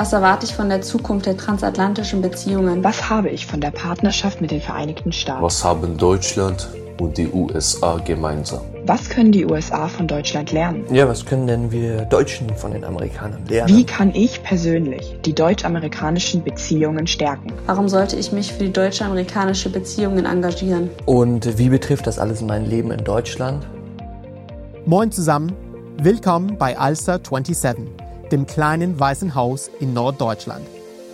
Was erwarte ich von der Zukunft der transatlantischen Beziehungen? Was habe ich von der Partnerschaft mit den Vereinigten Staaten? Was haben Deutschland und die USA gemeinsam? Was können die USA von Deutschland lernen? Ja, was können denn wir Deutschen von den Amerikanern lernen? Wie kann ich persönlich die deutsch-amerikanischen Beziehungen stärken? Warum sollte ich mich für die deutsch-amerikanische Beziehungen engagieren? Und wie betrifft das alles mein Leben in Deutschland? Moin zusammen, willkommen bei Alster 27, dem kleinen weißen Haus in Norddeutschland.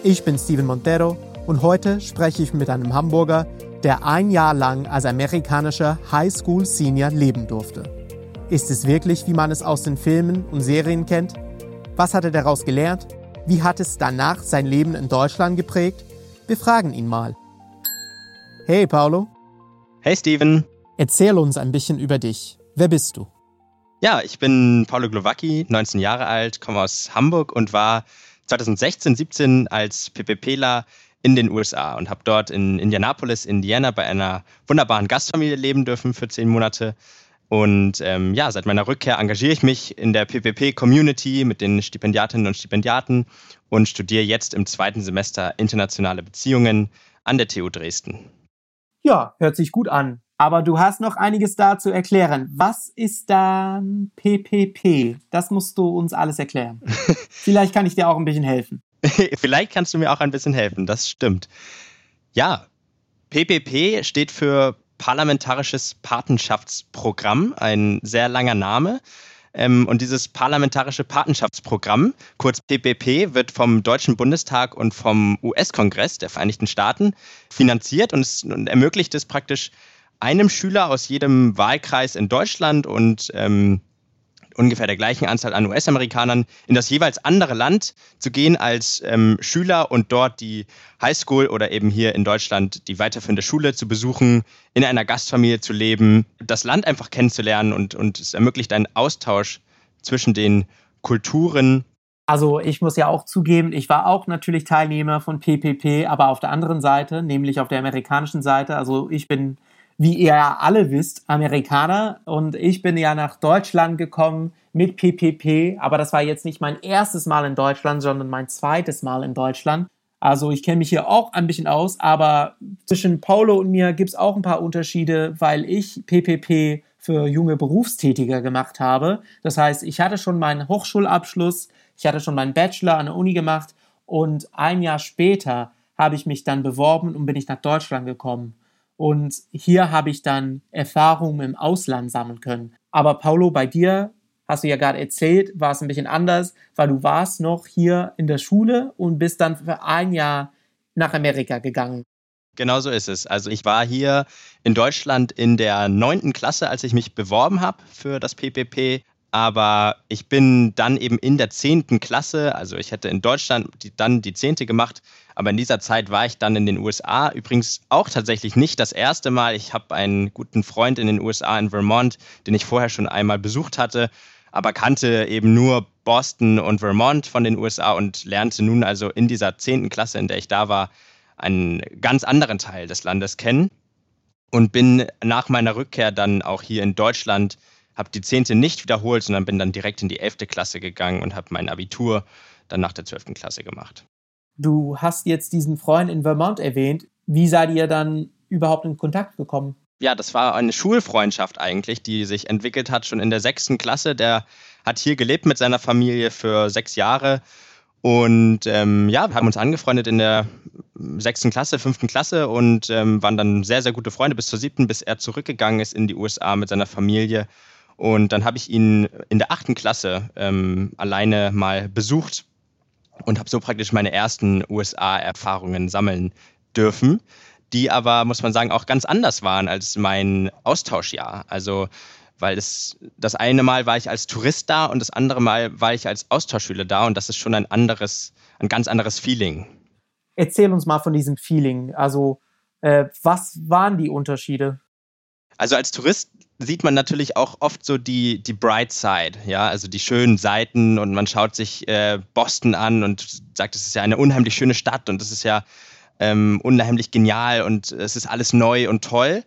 Ich bin Steven Montero und heute spreche ich mit einem Hamburger, der ein Jahr lang als amerikanischer Highschool Senior leben durfte. Ist es wirklich, wie man es aus den Filmen und Serien kennt? Was hat er daraus gelernt? Wie hat es danach sein Leben in Deutschland geprägt? Wir fragen ihn mal. Hey Paulo. Hey Steven. Erzähl uns ein bisschen über dich. Wer bist du? Ja, ich bin Paulo Glowacki, 19 Jahre alt, komme aus Hamburg und war 2016, 17 als PPPler in den USA und habe dort in Indianapolis, Indiana bei einer wunderbaren Gastfamilie leben dürfen für zehn Monate. Und ähm, ja, seit meiner Rückkehr engagiere ich mich in der PPP-Community mit den Stipendiatinnen und Stipendiaten und studiere jetzt im zweiten Semester internationale Beziehungen an der TU Dresden. Ja, hört sich gut an. Aber du hast noch einiges da zu erklären. Was ist dann PPP? Das musst du uns alles erklären. Vielleicht kann ich dir auch ein bisschen helfen. Vielleicht kannst du mir auch ein bisschen helfen, das stimmt. Ja, PPP steht für Parlamentarisches Patenschaftsprogramm, ein sehr langer Name. Ähm, und dieses Parlamentarische Patenschaftsprogramm, kurz PPP, wird vom Deutschen Bundestag und vom US-Kongress der Vereinigten Staaten finanziert und, es, und ermöglicht es praktisch einem Schüler aus jedem Wahlkreis in Deutschland und ähm, ungefähr der gleichen Anzahl an US-Amerikanern in das jeweils andere Land zu gehen als ähm, Schüler und dort die Highschool oder eben hier in Deutschland die weiterführende Schule zu besuchen, in einer Gastfamilie zu leben, das Land einfach kennenzulernen und, und es ermöglicht einen Austausch zwischen den Kulturen. Also ich muss ja auch zugeben, ich war auch natürlich Teilnehmer von PPP, aber auf der anderen Seite, nämlich auf der amerikanischen Seite. Also ich bin wie ihr ja alle wisst, Amerikaner und ich bin ja nach Deutschland gekommen mit PPP, aber das war jetzt nicht mein erstes Mal in Deutschland, sondern mein zweites Mal in Deutschland. Also ich kenne mich hier auch ein bisschen aus, aber zwischen Paulo und mir gibt es auch ein paar Unterschiede, weil ich PPP für junge Berufstätiger gemacht habe. Das heißt, ich hatte schon meinen Hochschulabschluss, ich hatte schon meinen Bachelor an der Uni gemacht und ein Jahr später habe ich mich dann beworben und bin ich nach Deutschland gekommen. Und hier habe ich dann Erfahrungen im Ausland sammeln können. Aber Paulo, bei dir hast du ja gerade erzählt, war es ein bisschen anders, weil du warst noch hier in der Schule und bist dann für ein Jahr nach Amerika gegangen. Genau so ist es. Also ich war hier in Deutschland in der neunten Klasse, als ich mich beworben habe für das PPP. Aber ich bin dann eben in der zehnten Klasse, also ich hätte in Deutschland die, dann die zehnte gemacht, aber in dieser Zeit war ich dann in den USA. Übrigens auch tatsächlich nicht das erste Mal. Ich habe einen guten Freund in den USA in Vermont, den ich vorher schon einmal besucht hatte, aber kannte eben nur Boston und Vermont von den USA und lernte nun also in dieser zehnten Klasse, in der ich da war, einen ganz anderen Teil des Landes kennen und bin nach meiner Rückkehr dann auch hier in Deutschland habe die zehnte nicht wiederholt, sondern bin dann direkt in die elfte Klasse gegangen und habe mein Abitur dann nach der zwölften Klasse gemacht. Du hast jetzt diesen Freund in Vermont erwähnt. Wie seid ihr dann überhaupt in Kontakt gekommen? Ja, das war eine Schulfreundschaft eigentlich, die sich entwickelt hat schon in der sechsten Klasse. Der hat hier gelebt mit seiner Familie für sechs Jahre. Und ähm, ja, wir haben uns angefreundet in der sechsten Klasse, fünften Klasse und ähm, waren dann sehr, sehr gute Freunde bis zur siebten, bis er zurückgegangen ist in die USA mit seiner Familie und dann habe ich ihn in der achten Klasse ähm, alleine mal besucht und habe so praktisch meine ersten USA-Erfahrungen sammeln dürfen, die aber, muss man sagen, auch ganz anders waren als mein Austauschjahr. Also weil es, das eine Mal war ich als Tourist da und das andere Mal war ich als Austauschschüler da und das ist schon ein anderes, ein ganz anderes Feeling. Erzähl uns mal von diesem Feeling. Also äh, was waren die Unterschiede? Also als Tourist sieht man natürlich auch oft so die, die Bright Side, ja, also die schönen Seiten und man schaut sich äh, Boston an und sagt, es ist ja eine unheimlich schöne Stadt und es ist ja ähm, unheimlich genial und es ist alles neu und toll.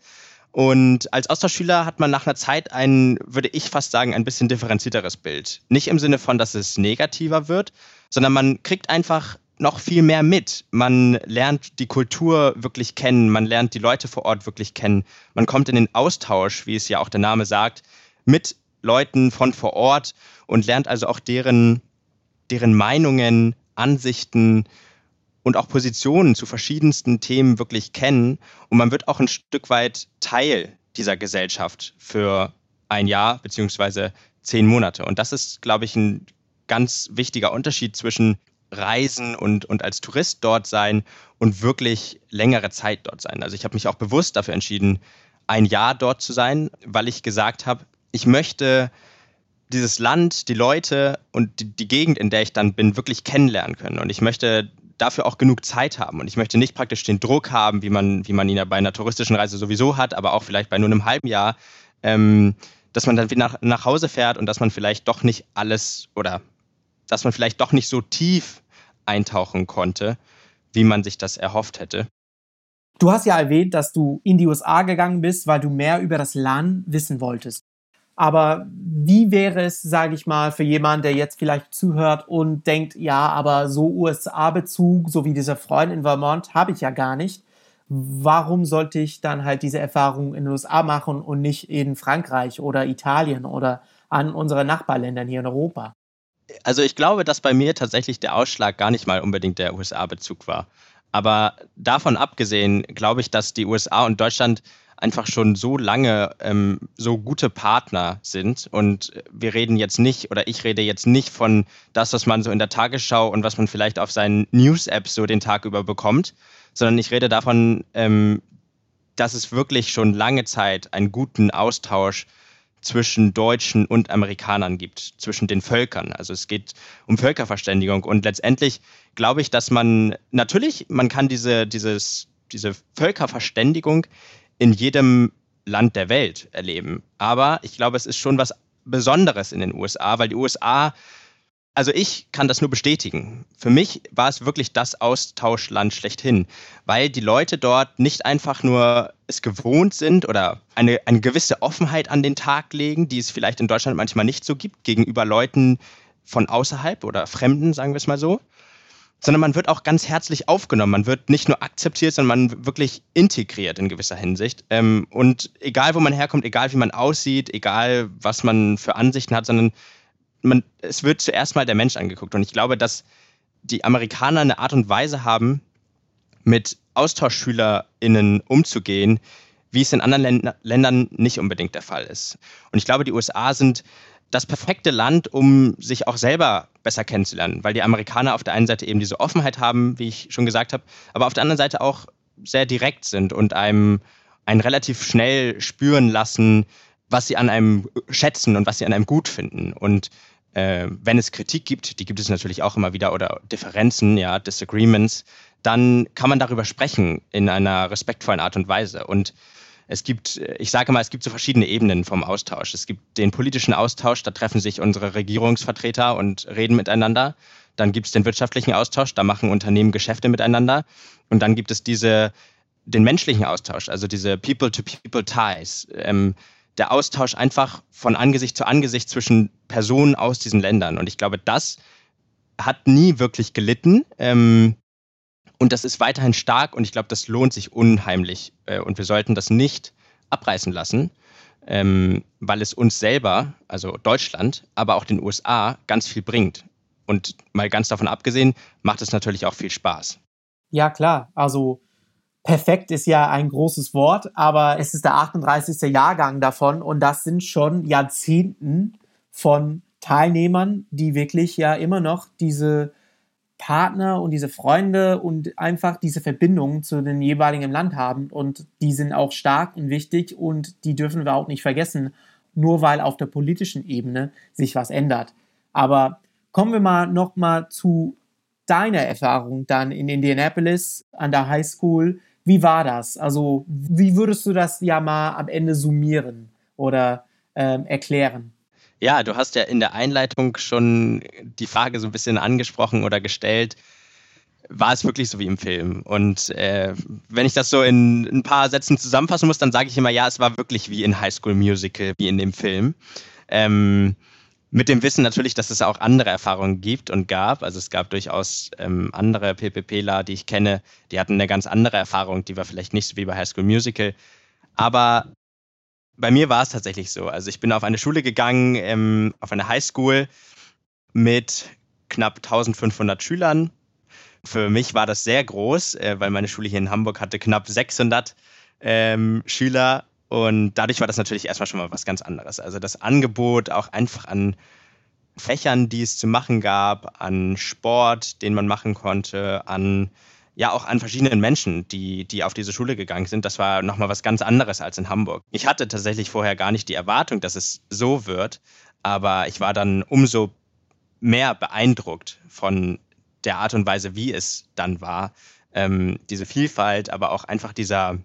Und als Austauschschüler hat man nach einer Zeit ein, würde ich fast sagen, ein bisschen differenzierteres Bild. Nicht im Sinne von, dass es negativer wird, sondern man kriegt einfach noch viel mehr mit. Man lernt die Kultur wirklich kennen, man lernt die Leute vor Ort wirklich kennen. Man kommt in den Austausch, wie es ja auch der Name sagt, mit Leuten von vor Ort und lernt also auch deren, deren Meinungen, Ansichten und auch Positionen zu verschiedensten Themen wirklich kennen. Und man wird auch ein Stück weit Teil dieser Gesellschaft für ein Jahr beziehungsweise zehn Monate. Und das ist, glaube ich, ein ganz wichtiger Unterschied zwischen Reisen und, und als Tourist dort sein und wirklich längere Zeit dort sein. Also ich habe mich auch bewusst dafür entschieden, ein Jahr dort zu sein, weil ich gesagt habe, ich möchte dieses Land, die Leute und die, die, Gegend, in der ich dann bin, wirklich kennenlernen können. Und ich möchte dafür auch genug Zeit haben. Und ich möchte nicht praktisch den Druck haben, wie man, wie man ihn ja bei einer touristischen Reise sowieso hat, aber auch vielleicht bei nur einem halben Jahr, ähm, dass man dann wieder nach, nach Hause fährt und dass man vielleicht doch nicht alles oder dass man vielleicht doch nicht so tief eintauchen konnte, wie man sich das erhofft hätte. Du hast ja erwähnt, dass du in die USA gegangen bist, weil du mehr über das Land wissen wolltest. Aber wie wäre es, sage ich mal, für jemanden, der jetzt vielleicht zuhört und denkt, ja, aber so USA-Bezug, so wie dieser Freund in Vermont, habe ich ja gar nicht. Warum sollte ich dann halt diese Erfahrung in den USA machen und nicht in Frankreich oder Italien oder an unsere Nachbarländern hier in Europa? Also ich glaube, dass bei mir tatsächlich der Ausschlag gar nicht mal unbedingt der USA-Bezug war. Aber davon abgesehen glaube ich, dass die USA und Deutschland einfach schon so lange ähm, so gute Partner sind. Und wir reden jetzt nicht, oder ich rede jetzt nicht von das, was man so in der Tagesschau und was man vielleicht auf seinen News-Apps so den Tag über bekommt, sondern ich rede davon, ähm, dass es wirklich schon lange Zeit einen guten Austausch zwischen Deutschen und Amerikanern gibt, zwischen den Völkern. Also es geht um Völkerverständigung und letztendlich glaube ich, dass man natürlich, man kann diese, dieses, diese Völkerverständigung in jedem Land der Welt erleben. Aber ich glaube, es ist schon was Besonderes in den USA, weil die USA, also ich kann das nur bestätigen. Für mich war es wirklich das Austauschland schlechthin, weil die Leute dort nicht einfach nur es gewohnt sind oder eine, eine gewisse Offenheit an den Tag legen, die es vielleicht in Deutschland manchmal nicht so gibt, gegenüber Leuten von außerhalb oder Fremden, sagen wir es mal so, sondern man wird auch ganz herzlich aufgenommen. Man wird nicht nur akzeptiert, sondern man wirklich integriert in gewisser Hinsicht. Ähm, und egal, wo man herkommt, egal, wie man aussieht, egal, was man für Ansichten hat, sondern man, es wird zuerst mal der Mensch angeguckt. Und ich glaube, dass die Amerikaner eine Art und Weise haben, mit AustauschschülerInnen umzugehen, wie es in anderen Ländern nicht unbedingt der Fall ist. Und ich glaube, die USA sind das perfekte Land, um sich auch selber besser kennenzulernen, weil die Amerikaner auf der einen Seite eben diese Offenheit haben, wie ich schon gesagt habe, aber auf der anderen Seite auch sehr direkt sind und einem, einen relativ schnell spüren lassen, was sie an einem schätzen und was sie an einem gut finden. Und äh, wenn es Kritik gibt, die gibt es natürlich auch immer wieder, oder Differenzen, ja, Disagreements, dann kann man darüber sprechen in einer respektvollen Art und Weise. Und es gibt, ich sage mal, es gibt so verschiedene Ebenen vom Austausch. Es gibt den politischen Austausch, da treffen sich unsere Regierungsvertreter und reden miteinander. Dann gibt es den wirtschaftlichen Austausch, da machen Unternehmen Geschäfte miteinander. Und dann gibt es diese, den menschlichen Austausch, also diese People-to-People-Ties. Ähm, der Austausch einfach von Angesicht zu Angesicht zwischen Personen aus diesen Ländern. Und ich glaube, das hat nie wirklich gelitten. Ähm, und das ist weiterhin stark und ich glaube, das lohnt sich unheimlich. Äh, und wir sollten das nicht abreißen lassen, ähm, weil es uns selber, also Deutschland, aber auch den USA ganz viel bringt. Und mal ganz davon abgesehen, macht es natürlich auch viel Spaß. Ja, klar. Also perfekt ist ja ein großes Wort, aber es ist der 38. Jahrgang davon und das sind schon Jahrzehnten von Teilnehmern, die wirklich ja immer noch diese Partner und diese Freunde und einfach diese Verbindungen zu den jeweiligen Land haben und die sind auch stark und wichtig und die dürfen wir auch nicht vergessen, nur weil auf der politischen Ebene sich was ändert. Aber kommen wir mal noch mal zu deiner Erfahrung dann in Indianapolis an der High School. Wie war das? Also wie würdest du das ja mal am Ende summieren oder ähm, erklären? Ja, du hast ja in der Einleitung schon die Frage so ein bisschen angesprochen oder gestellt. War es wirklich so wie im Film? Und äh, wenn ich das so in ein paar Sätzen zusammenfassen muss, dann sage ich immer, ja, es war wirklich wie in High School Musical, wie in dem Film. Ähm, Mit dem Wissen natürlich, dass es auch andere Erfahrungen gibt und gab. Also es gab durchaus ähm, andere PPPler, die ich kenne, die hatten eine ganz andere Erfahrung, die war vielleicht nicht so wie bei High School Musical. Aber bei mir war es tatsächlich so. Also ich bin auf eine Schule gegangen, ähm, auf eine Highschool mit knapp 1500 Schülern. Für mich war das sehr groß, äh, weil meine Schule hier in Hamburg hatte knapp 600 ähm, Schüler und dadurch war das natürlich erstmal schon mal was ganz anderes. Also das Angebot auch einfach an Fächern, die es zu machen gab, an Sport, den man machen konnte, an ja auch an verschiedenen Menschen, die, die auf diese Schule gegangen sind. Das war nochmal was ganz anderes als in Hamburg. Ich hatte tatsächlich vorher gar nicht die Erwartung, dass es so wird, aber ich war dann umso mehr beeindruckt von der Art und Weise, wie es dann war. Ähm, diese Vielfalt, aber auch einfach dieser,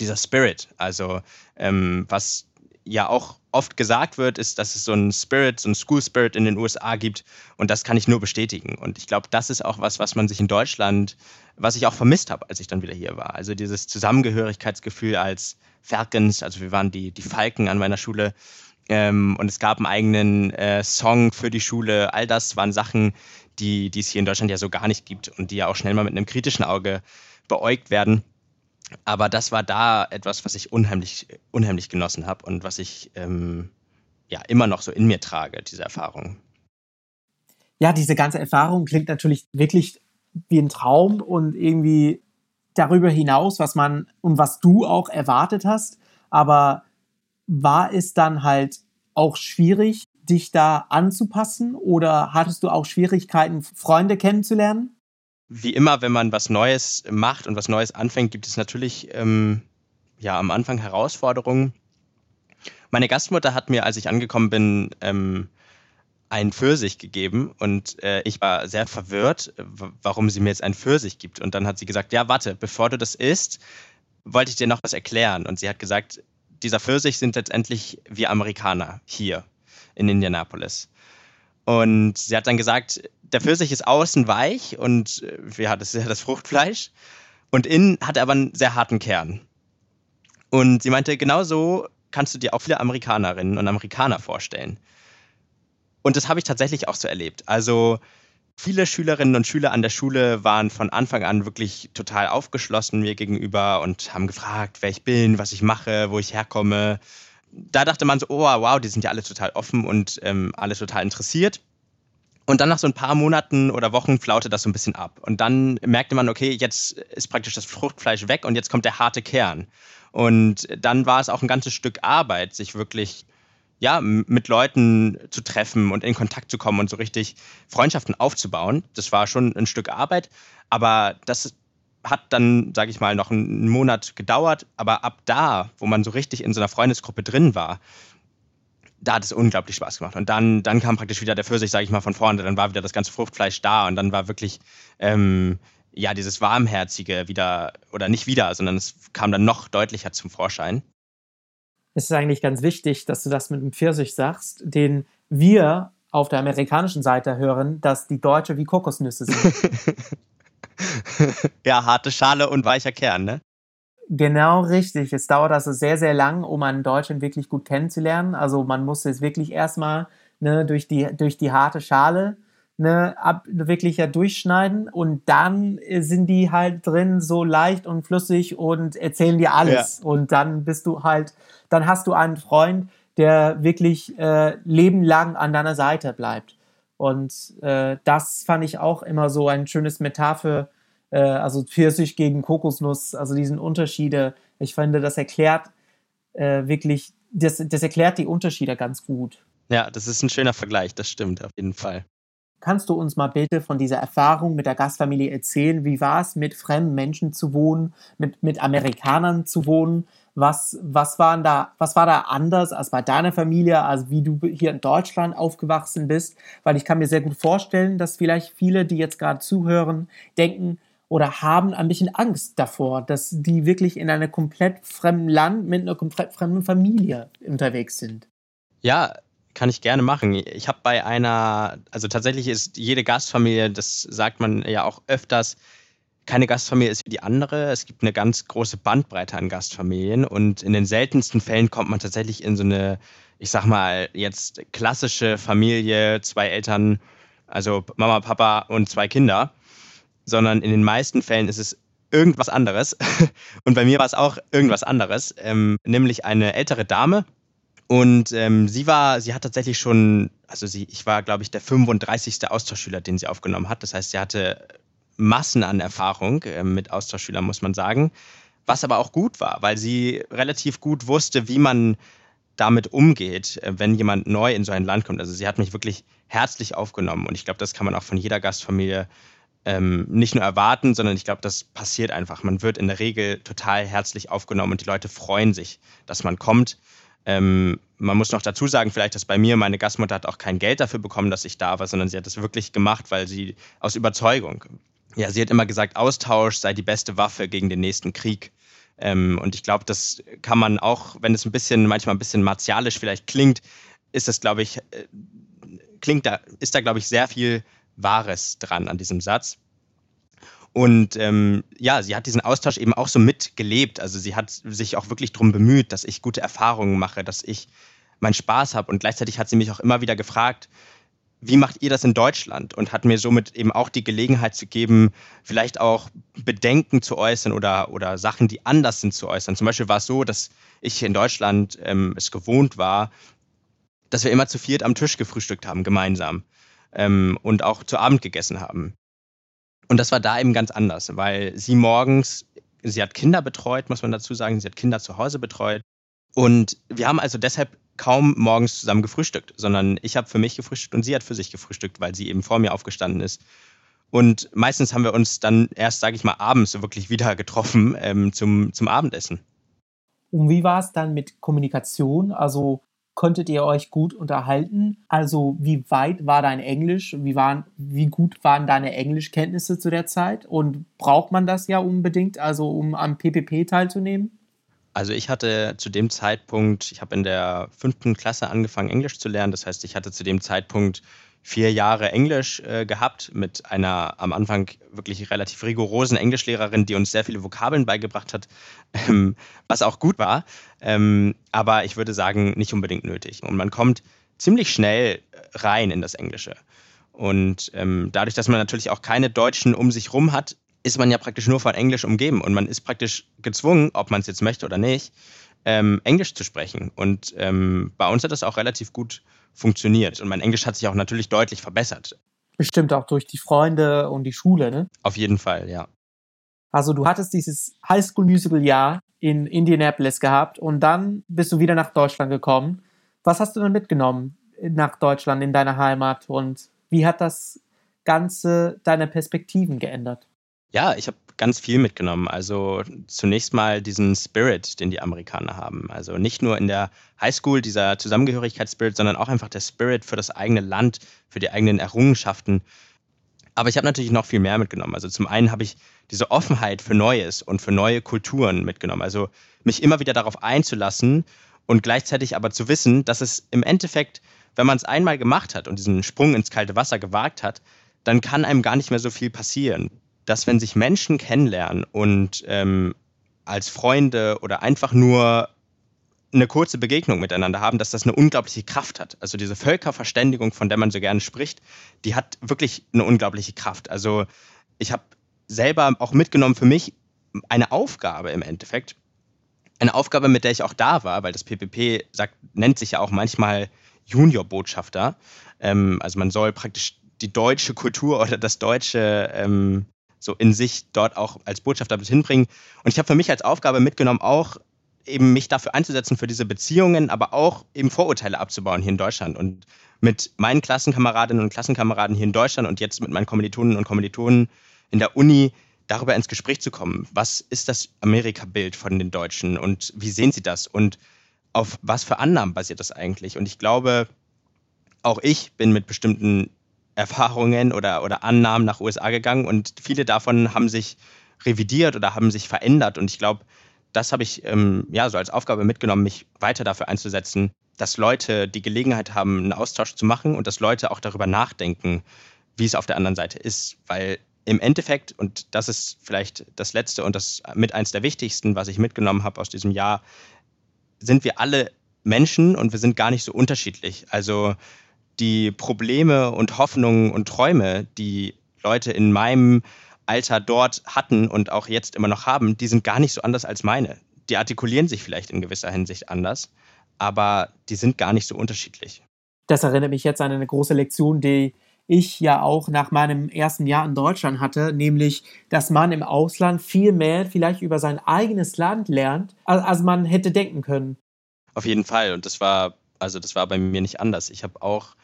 dieser Spirit. Also ähm, was ja auch oft gesagt wird, ist, dass es so einen Spirit, so einen School Spirit in den USA gibt und das kann ich nur bestätigen. Und ich glaube, das ist auch was, was man sich in Deutschland, was ich auch vermisst habe, als ich dann wieder hier war. Also dieses Zusammengehörigkeitsgefühl als Falcons, also wir waren die, die Falken an meiner Schule ähm, und es gab einen eigenen äh, Song für die Schule. All das waren Sachen, die, die es hier in Deutschland ja so gar nicht gibt und die ja auch schnell mal mit einem kritischen Auge beäugt werden. Aber das war da etwas, was ich unheimlich, unheimlich genossen habe und was ich ähm, ja immer noch so in mir trage, diese Erfahrung. Ja, diese ganze Erfahrung klingt natürlich wirklich wie ein Traum und irgendwie darüber hinaus, was man und was du auch erwartet hast. Aber war es dann halt auch schwierig, dich da anzupassen oder hattest du auch Schwierigkeiten, Freunde kennenzulernen? Wie immer, wenn man was Neues macht und was Neues anfängt, gibt es natürlich ähm, ja am Anfang Herausforderungen. Meine Gastmutter hat mir, als ich angekommen bin, ähm, ein Pfirsich gegeben und äh, ich war sehr verwirrt, warum sie mir jetzt ein Pfirsich gibt. Und dann hat sie gesagt, ja, warte, bevor du das isst, wollte ich dir noch was erklären. Und sie hat gesagt, dieser Pfirsich sind letztendlich wir Amerikaner hier in Indianapolis. Und sie hat dann gesagt, der Pfirsich ist außen weich und ja, das ist ja das Fruchtfleisch. Und innen hat er aber einen sehr harten Kern. Und sie meinte, genau so kannst du dir auch viele Amerikanerinnen und Amerikaner vorstellen. Und das habe ich tatsächlich auch so erlebt. Also viele Schülerinnen und Schüler an der Schule waren von Anfang an wirklich total aufgeschlossen mir gegenüber und haben gefragt, wer ich bin, was ich mache, wo ich herkomme. Da dachte man so, oh wow, die sind ja alle total offen und ähm, alle total interessiert. Und dann nach so ein paar Monaten oder Wochen flaute das so ein bisschen ab. Und dann merkte man, okay, jetzt ist praktisch das Fruchtfleisch weg und jetzt kommt der harte Kern. Und dann war es auch ein ganzes Stück Arbeit, sich wirklich ja, mit Leuten zu treffen und in Kontakt zu kommen und so richtig Freundschaften aufzubauen. Das war schon ein Stück Arbeit, aber das hat dann, sage ich mal, noch einen Monat gedauert. Aber ab da, wo man so richtig in so einer Freundesgruppe drin war, da hat es unglaublich Spaß gemacht. Und dann, dann kam praktisch wieder der Pfirsich, sage ich mal, von vorne. Dann war wieder das ganze Fruchtfleisch da und dann war wirklich ähm, ja dieses Warmherzige wieder oder nicht wieder, sondern es kam dann noch deutlicher zum Vorschein. Es ist eigentlich ganz wichtig, dass du das mit dem Pfirsich sagst, den wir auf der amerikanischen Seite hören, dass die Deutsche wie Kokosnüsse sind. ja, harte Schale und weicher Kern, ne? Genau richtig. Es dauert also sehr, sehr lang, um einen Deutschen wirklich gut kennenzulernen. Also man muss es wirklich erstmal ne, durch, die, durch die harte Schale ne, ab, wirklich ja durchschneiden und dann sind die halt drin so leicht und flüssig und erzählen dir alles. Ja. Und dann bist du halt, dann hast du einen Freund, der wirklich äh, lebenlang an deiner Seite bleibt. Und äh, das fand ich auch immer so ein schönes Metapher äh, also Pfirsich gegen Kokosnuss, also diesen Unterschiede. Ich finde, das erklärt äh, wirklich, das, das erklärt die Unterschiede ganz gut. Ja, das ist ein schöner Vergleich, das stimmt auf jeden Fall. Kannst du uns mal bitte von dieser Erfahrung mit der Gastfamilie erzählen? Wie war es, mit fremden Menschen zu wohnen, mit, mit Amerikanern zu wohnen? Was, was, waren da, was war da anders als bei deiner Familie, als wie du hier in Deutschland aufgewachsen bist? Weil ich kann mir sehr gut vorstellen, dass vielleicht viele, die jetzt gerade zuhören, denken, oder haben ein bisschen Angst davor, dass die wirklich in einem komplett fremden Land mit einer komplett fremden Familie unterwegs sind. Ja, kann ich gerne machen. Ich habe bei einer, also tatsächlich ist jede Gastfamilie, das sagt man ja auch öfters, keine Gastfamilie ist wie die andere. Es gibt eine ganz große Bandbreite an Gastfamilien und in den seltensten Fällen kommt man tatsächlich in so eine ich sag mal, jetzt klassische Familie, zwei Eltern, also Mama, Papa und zwei Kinder, sondern in den meisten Fällen ist es irgendwas anderes. Und bei mir war es auch irgendwas anderes, ähm, nämlich eine ältere Dame. Und ähm, sie war, sie hat tatsächlich schon, also sie, ich war, glaube ich, der 35. Austauschschüler, den sie aufgenommen hat. Das heißt, sie hatte Massen an Erfahrung äh, mit Austauschschülern, muss man sagen. Was aber auch gut war, weil sie relativ gut wusste, wie man damit umgeht, äh, wenn jemand neu in so ein Land kommt. Also sie hat mich wirklich herzlich aufgenommen und ich glaube, das kann man auch von jeder Gastfamilie ähm, nicht nur erwarten, sondern ich glaube, das passiert einfach. Man wird in der Regel total herzlich aufgenommen und die Leute freuen sich, dass man kommt. Ähm, man muss noch dazu sagen, vielleicht, dass bei mir meine Gastmutter hat auch kein Geld dafür bekommen, dass ich da war, sondern sie hat das wirklich gemacht, weil sie aus Überzeugung. Ja, sie hat immer gesagt, Austausch sei die beste Waffe gegen den nächsten Krieg. Ähm, und ich glaube, das kann man auch, wenn es ein bisschen, manchmal ein bisschen martialisch vielleicht klingt, ist das, glaube ich, äh, klingt da, ist da, glaube ich, sehr viel Wahres dran an diesem Satz. Und ähm, ja, sie hat diesen Austausch eben auch so mitgelebt. Also sie hat sich auch wirklich darum bemüht, dass ich gute Erfahrungen mache, dass ich meinen Spaß habe. Und gleichzeitig hat sie mich auch immer wieder gefragt, wie macht ihr das in Deutschland? Und hat mir somit eben auch die Gelegenheit zu geben, vielleicht auch Bedenken zu äußern oder, oder Sachen, die anders sind, zu äußern. Zum Beispiel war es so, dass ich in Deutschland ähm, es gewohnt war, dass wir immer zu viert am Tisch gefrühstückt haben, gemeinsam. Ähm, und auch zu Abend gegessen haben. Und das war da eben ganz anders, weil sie morgens, sie hat Kinder betreut, muss man dazu sagen, sie hat Kinder zu Hause betreut. Und wir haben also deshalb kaum morgens zusammen gefrühstückt, sondern ich habe für mich gefrühstückt und sie hat für sich gefrühstückt, weil sie eben vor mir aufgestanden ist. Und meistens haben wir uns dann erst, sage ich mal, abends wirklich wieder getroffen ähm, zum, zum Abendessen. Und wie war es dann mit Kommunikation? Also konntet ihr euch gut unterhalten? Also wie weit war dein Englisch? Wie, waren, wie gut waren deine Englischkenntnisse zu der Zeit? Und braucht man das ja unbedingt, also um am PPP teilzunehmen? Also ich hatte zu dem Zeitpunkt, ich habe in der fünften Klasse angefangen, Englisch zu lernen. Das heißt, ich hatte zu dem Zeitpunkt vier Jahre Englisch äh, gehabt mit einer am Anfang wirklich relativ rigorosen Englischlehrerin, die uns sehr viele Vokabeln beigebracht hat, ähm, was auch gut war. Ähm, aber ich würde sagen, nicht unbedingt nötig. Und man kommt ziemlich schnell rein in das Englische. Und ähm, dadurch, dass man natürlich auch keine Deutschen um sich rum hat, ist man ja praktisch nur von Englisch umgeben und man ist praktisch gezwungen, ob man es jetzt möchte oder nicht, ähm, Englisch zu sprechen. Und ähm, bei uns hat das auch relativ gut funktioniert. Und mein Englisch hat sich auch natürlich deutlich verbessert. Bestimmt auch durch die Freunde und die Schule, ne? Auf jeden Fall, ja. Also du hattest dieses Highschool-Musical-Jahr in Indianapolis gehabt und dann bist du wieder nach Deutschland gekommen. Was hast du denn mitgenommen nach Deutschland in deiner Heimat und wie hat das Ganze deine Perspektiven geändert? Ja, ich habe ganz viel mitgenommen. Also zunächst mal diesen Spirit, den die Amerikaner haben. Also nicht nur in der Highschool dieser Zusammengehörigkeitsspirit, sondern auch einfach der Spirit für das eigene Land, für die eigenen Errungenschaften. Aber ich habe natürlich noch viel mehr mitgenommen. Also zum einen habe ich diese Offenheit für Neues und für neue Kulturen mitgenommen. Also mich immer wieder darauf einzulassen und gleichzeitig aber zu wissen, dass es im Endeffekt, wenn man es einmal gemacht hat und diesen Sprung ins kalte Wasser gewagt hat, dann kann einem gar nicht mehr so viel passieren dass wenn sich Menschen kennenlernen und ähm, als Freunde oder einfach nur eine kurze Begegnung miteinander haben, dass das eine unglaubliche Kraft hat. Also diese Völkerverständigung, von der man so gerne spricht, die hat wirklich eine unglaubliche Kraft. Also ich habe selber auch mitgenommen für mich eine Aufgabe im Endeffekt. Eine Aufgabe, mit der ich auch da war, weil das PPP sagt, nennt sich ja auch manchmal Juniorbotschafter. Ähm, also man soll praktisch die deutsche Kultur oder das deutsche ähm, so in sich dort auch als Botschafter mit hinbringen. Und ich habe für mich als Aufgabe mitgenommen, auch eben mich dafür einzusetzen, für diese Beziehungen, aber auch eben Vorurteile abzubauen hier in Deutschland. Und mit meinen Klassenkameradinnen und Klassenkameraden hier in Deutschland und jetzt mit meinen Kommilitonen und Kommilitonen in der Uni darüber ins Gespräch zu kommen. Was ist das Amerika-Bild von den Deutschen und wie sehen sie das und auf was für Annahmen basiert das eigentlich? Und ich glaube, auch ich bin mit bestimmten Erfahrungen oder, oder Annahmen nach USA gegangen und viele davon haben sich revidiert oder haben sich verändert. Und ich glaube, das habe ich ähm, ja so als Aufgabe mitgenommen, mich weiter dafür einzusetzen, dass Leute die Gelegenheit haben, einen Austausch zu machen und dass Leute auch darüber nachdenken, wie es auf der anderen Seite ist. Weil im Endeffekt, und das ist vielleicht das Letzte und das mit eins der wichtigsten, was ich mitgenommen habe aus diesem Jahr, sind wir alle Menschen und wir sind gar nicht so unterschiedlich. Also die Probleme und Hoffnungen und Träume, die Leute in meinem Alter dort hatten und auch jetzt immer noch haben, die sind gar nicht so anders als meine. Die artikulieren sich vielleicht in gewisser Hinsicht anders, aber die sind gar nicht so unterschiedlich. Das erinnert mich jetzt an eine große Lektion, die ich ja auch nach meinem ersten Jahr in Deutschland hatte, nämlich, dass man im Ausland viel mehr vielleicht über sein eigenes Land lernt, als man hätte denken können. Auf jeden Fall. Und das war, also das war bei mir nicht anders. Ich habe auch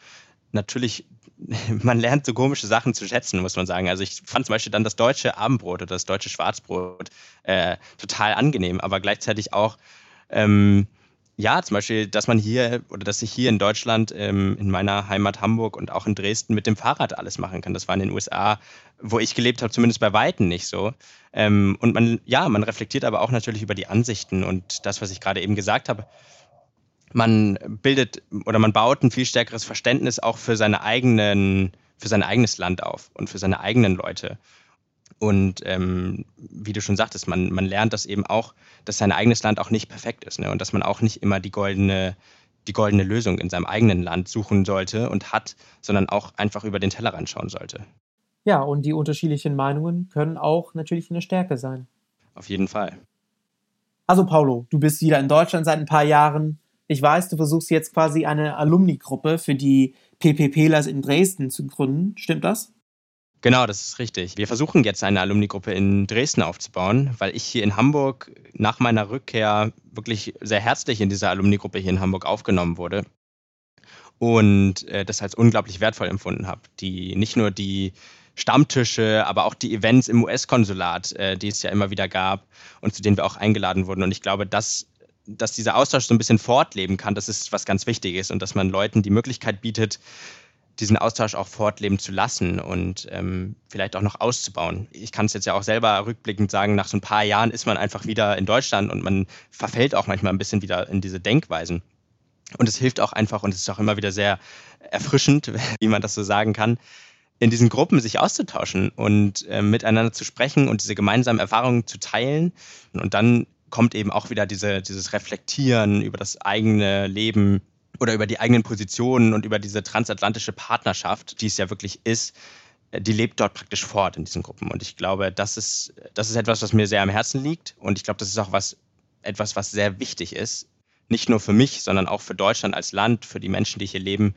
natürlich, man lernt so komische Sachen zu schätzen, muss man sagen. Also ich fand zum Beispiel dann das deutsche Abendbrot oder das deutsche Schwarzbrot äh, total angenehm, aber gleichzeitig auch ähm, ja, zum Beispiel, dass man hier oder dass ich hier in Deutschland, ähm, in meiner Heimat Hamburg und auch in Dresden mit dem Fahrrad alles machen kann. Das war in den USA, wo ich gelebt habe, zumindest bei Weitem nicht so. Ähm, und man, ja, man reflektiert aber auch natürlich über die Ansichten und das, was ich gerade eben gesagt habe. Man bildet oder man baut ein viel stärkeres Verständnis auch für seine eigenen, für sein eigenes Land auf und für seine eigenen Leute. Und ähm, wie du schon sagtest, man, man lernt das eben auch, dass sein eigenes Land auch nicht perfekt ist ne? und dass man auch nicht immer die goldene, die goldene Lösung in seinem eigenen Land suchen sollte und hat, sondern auch einfach über den Tellerrand schauen sollte. Ja, und die unterschiedlichen Meinungen können auch natürlich eine Stärke sein. Auf jeden Fall. Also Paulo, du bist wieder in Deutschland seit ein paar Jahren. Ich weiß, du versuchst jetzt quasi eine Alumni-Gruppe für die PPPlers in Dresden zu gründen. Stimmt das? Genau, das ist richtig. Wir versuchen jetzt eine Alumni-Gruppe in Dresden aufzubauen, weil ich hier in Hamburg nach meiner Rückkehr wirklich sehr herzlich in dieser Alumni-Gruppe hier in Hamburg aufgenommen wurde und äh, das als unglaublich wertvoll empfunden habe. Die nicht nur die Stammtische, aber auch die Events im US-Konsulat, äh, die es ja immer wieder gab und zu denen wir auch eingeladen wurden. Und ich glaube, dass, dass dieser Austausch so ein bisschen fortleben kann, das ist was ganz Wichtiges und dass man Leuten die Möglichkeit bietet, diesen Austausch auch fortleben zu lassen und ähm, vielleicht auch noch auszubauen. Ich kann es jetzt ja auch selber rückblickend sagen, nach so ein paar Jahren ist man einfach wieder in Deutschland und man verfällt auch manchmal ein bisschen wieder in diese Denkweisen. Und es hilft auch einfach und es ist auch immer wieder sehr erfrischend, wie man das so sagen kann, in diesen Gruppen sich auszutauschen und äh, miteinander zu sprechen und diese gemeinsamen Erfahrungen zu teilen. Und dann kommt eben auch wieder diese, dieses Reflektieren über das eigene Leben oder über die eigenen Positionen und über diese transatlantische Partnerschaft, die es ja wirklich ist, äh, die lebt dort praktisch fort in diesen Gruppen. Und ich glaube, das ist, das ist etwas, was mir sehr am Herzen liegt. Und ich glaube, das ist auch was, etwas, was sehr wichtig ist. Nicht nur für mich, sondern auch für Deutschland als Land, für die Menschen, die hier leben,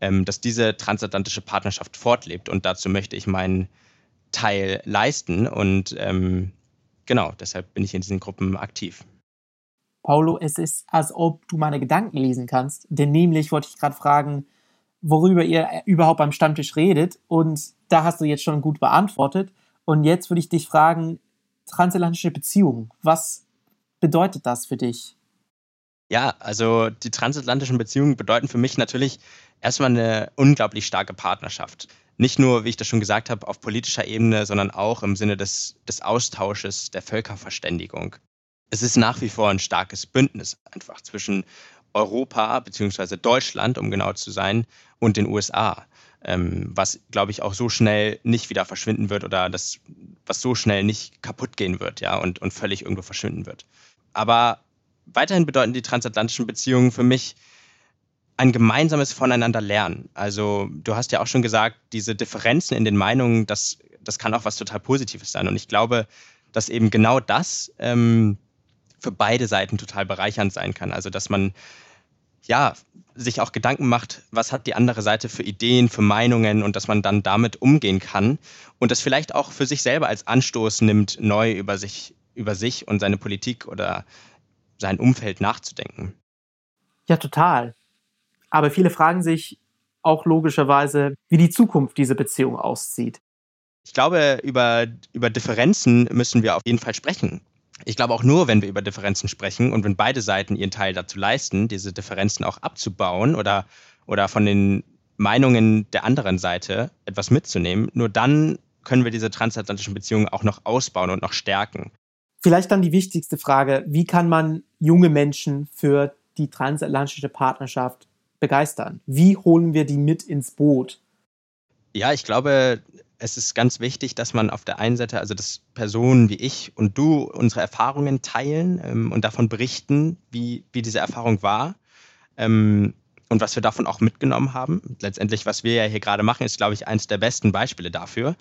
ähm, dass diese transatlantische Partnerschaft fortlebt. Und dazu möchte ich meinen Teil leisten. Und ähm, genau, deshalb bin ich in diesen Gruppen aktiv. Paulo, es ist, als ob du meine Gedanken lesen kannst. Denn nämlich wollte ich gerade fragen, worüber ihr überhaupt beim Stammtisch redet. Und da hast du jetzt schon gut beantwortet. Und jetzt würde ich dich fragen, transatlantische Beziehungen, was bedeutet das für dich? Ja, also die transatlantischen Beziehungen bedeuten für mich natürlich erstmal eine unglaublich starke Partnerschaft. Nicht nur, wie ich das schon gesagt habe, auf politischer Ebene, sondern auch im Sinne des, des Austausches, der Völkerverständigung es ist nach wie vor ein starkes Bündnis einfach zwischen Europa bzw. Deutschland, um genau zu sein, und den USA, ähm, was, glaube ich, auch so schnell nicht wieder verschwinden wird oder das, was so schnell nicht kaputt gehen wird, ja, und, und völlig irgendwo verschwinden wird. Aber weiterhin bedeuten die transatlantischen Beziehungen für mich ein gemeinsames Voneinander lernen. Also du hast ja auch schon gesagt, diese Differenzen in den Meinungen, das, das kann auch was total Positives sein. Und ich glaube, dass eben genau das ähm, für beide Seiten total bereichernd sein kann. Also dass man ja sich auch Gedanken macht, was hat die andere Seite für Ideen, für Meinungen und dass man dann damit umgehen kann und das vielleicht auch für sich selber als Anstoß nimmt, neu über sich, über sich und seine Politik oder sein Umfeld nachzudenken. Ja, total. Aber viele fragen sich auch logischerweise, wie die Zukunft dieser Beziehung aussieht. Ich glaube, über, über Differenzen müssen wir auf jeden Fall sprechen ich glaube auch nur, wenn wir über Differenzen sprechen und wenn beide Seiten ihren Teil dazu leisten, diese Differenzen auch abzubauen oder, oder von den Meinungen der anderen Seite etwas mitzunehmen, nur dann können wir diese transatlantischen Beziehungen auch noch ausbauen und noch stärken. Vielleicht dann die wichtigste Frage, wie kann man junge Menschen für die transatlantische Partnerschaft begeistern? Wie holen wir die mit ins Boot? Ja, ich glaube, es ist ganz wichtig, dass man auf der einen Seite, also dass Personen wie ich und du unsere Erfahrungen teilen ähm, und davon berichten, wie, wie diese Erfahrung war. Ähm, und was wir davon auch mitgenommen haben. Letztendlich, was wir ja hier gerade machen, ist, glaube ich, eines der besten Beispiele dafür,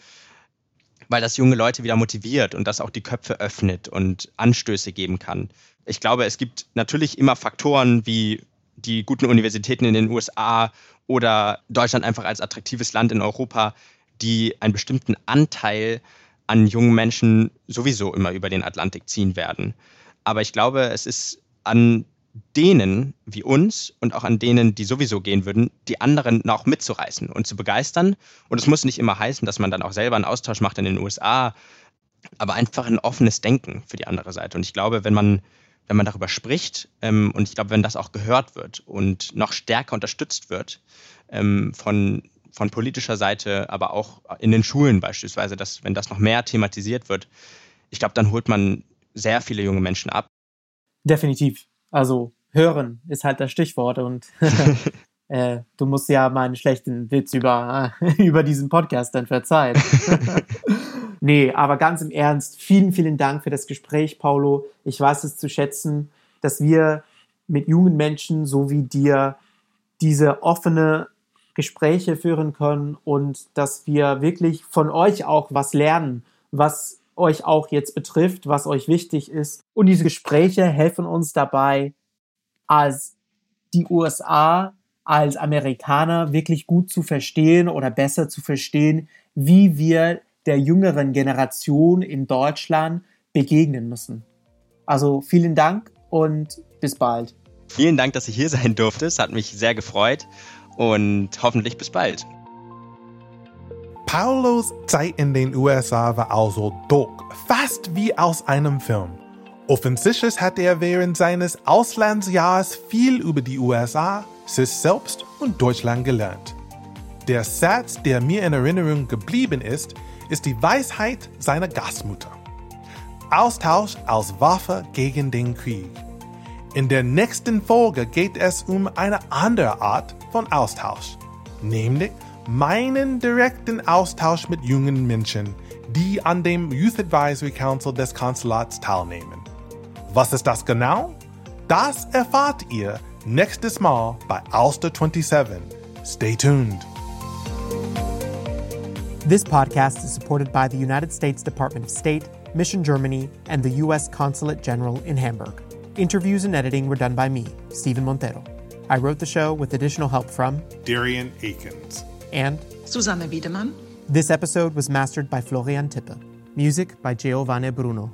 weil das junge Leute wieder motiviert und das auch die Köpfe öffnet und Anstöße geben kann. Ich glaube, es gibt natürlich immer Faktoren wie die guten Universitäten in den USA oder Deutschland einfach als attraktives Land in Europa, die einen bestimmten Anteil an jungen Menschen sowieso immer über den Atlantik ziehen werden. Aber ich glaube, es ist an denen wie uns und auch an denen, die sowieso gehen würden, die anderen noch mitzureißen und zu begeistern. Und es muss nicht immer heißen, dass man dann auch selber einen Austausch macht in den USA, aber einfach ein offenes Denken für die andere Seite. Und ich glaube, wenn man, wenn man darüber spricht ähm, und ich glaube, wenn das auch gehört wird und noch stärker unterstützt wird ähm, von, von politischer Seite, aber auch in den Schulen beispielsweise, dass, wenn das noch mehr thematisiert wird, ich glaube, dann holt man sehr viele junge Menschen ab. Definitiv. Also hören ist halt das Stichwort und äh, du musst ja meinen schlechten Witz über, über diesen Podcast dann verzeihen. nee, aber ganz im Ernst, vielen, vielen Dank für das Gespräch, Paulo. Ich weiß es zu schätzen, dass wir mit jungen Menschen so wie dir diese offene Gespräche führen können und dass wir wirklich von euch auch was lernen, was euch auch jetzt betrifft, was euch wichtig ist. Und diese Gespräche helfen uns dabei, als die USA, als Amerikaner wirklich gut zu verstehen oder besser zu verstehen, wie wir der jüngeren Generation in Deutschland begegnen müssen. Also vielen Dank und bis bald. Vielen Dank, dass ich hier sein durfte. Es hat mich sehr gefreut und hoffentlich bis bald. Paulos Zeit in den USA war also durch, fast wie aus einem Film. Offensichtlich hat er während seines Auslandsjahres viel über die USA, sich selbst und Deutschland gelernt. Der Satz, der mir in Erinnerung geblieben ist, ist die Weisheit seiner Gastmutter. Austausch als Waffe gegen den Krieg. In der nächsten Folge geht es um eine andere Art von Austausch, nämlich meinen direkten Austausch mit jungen Menschen, die an dem Youth Advisory Council des Konsulats teilnehmen. Was ist das genau? Das erfahrt ihr nächstes Mal bei Alster 27. Stay tuned. This podcast is supported by the United States Department of State, Mission Germany, and the U.S. Consulate General in Hamburg. Interviews and editing were done by me, Stephen Montero. I wrote the show with additional help from Darian Akins and Susanne Wiedemann. This episode was mastered by Florian Tippe. Music by Giovanni Bruno.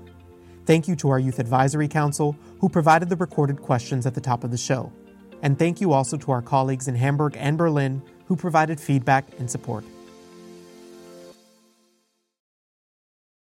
Thank you to our Youth Advisory Council, who provided the recorded questions at the top of the show. And thank you also to our colleagues in Hamburg and Berlin, who provided feedback and support.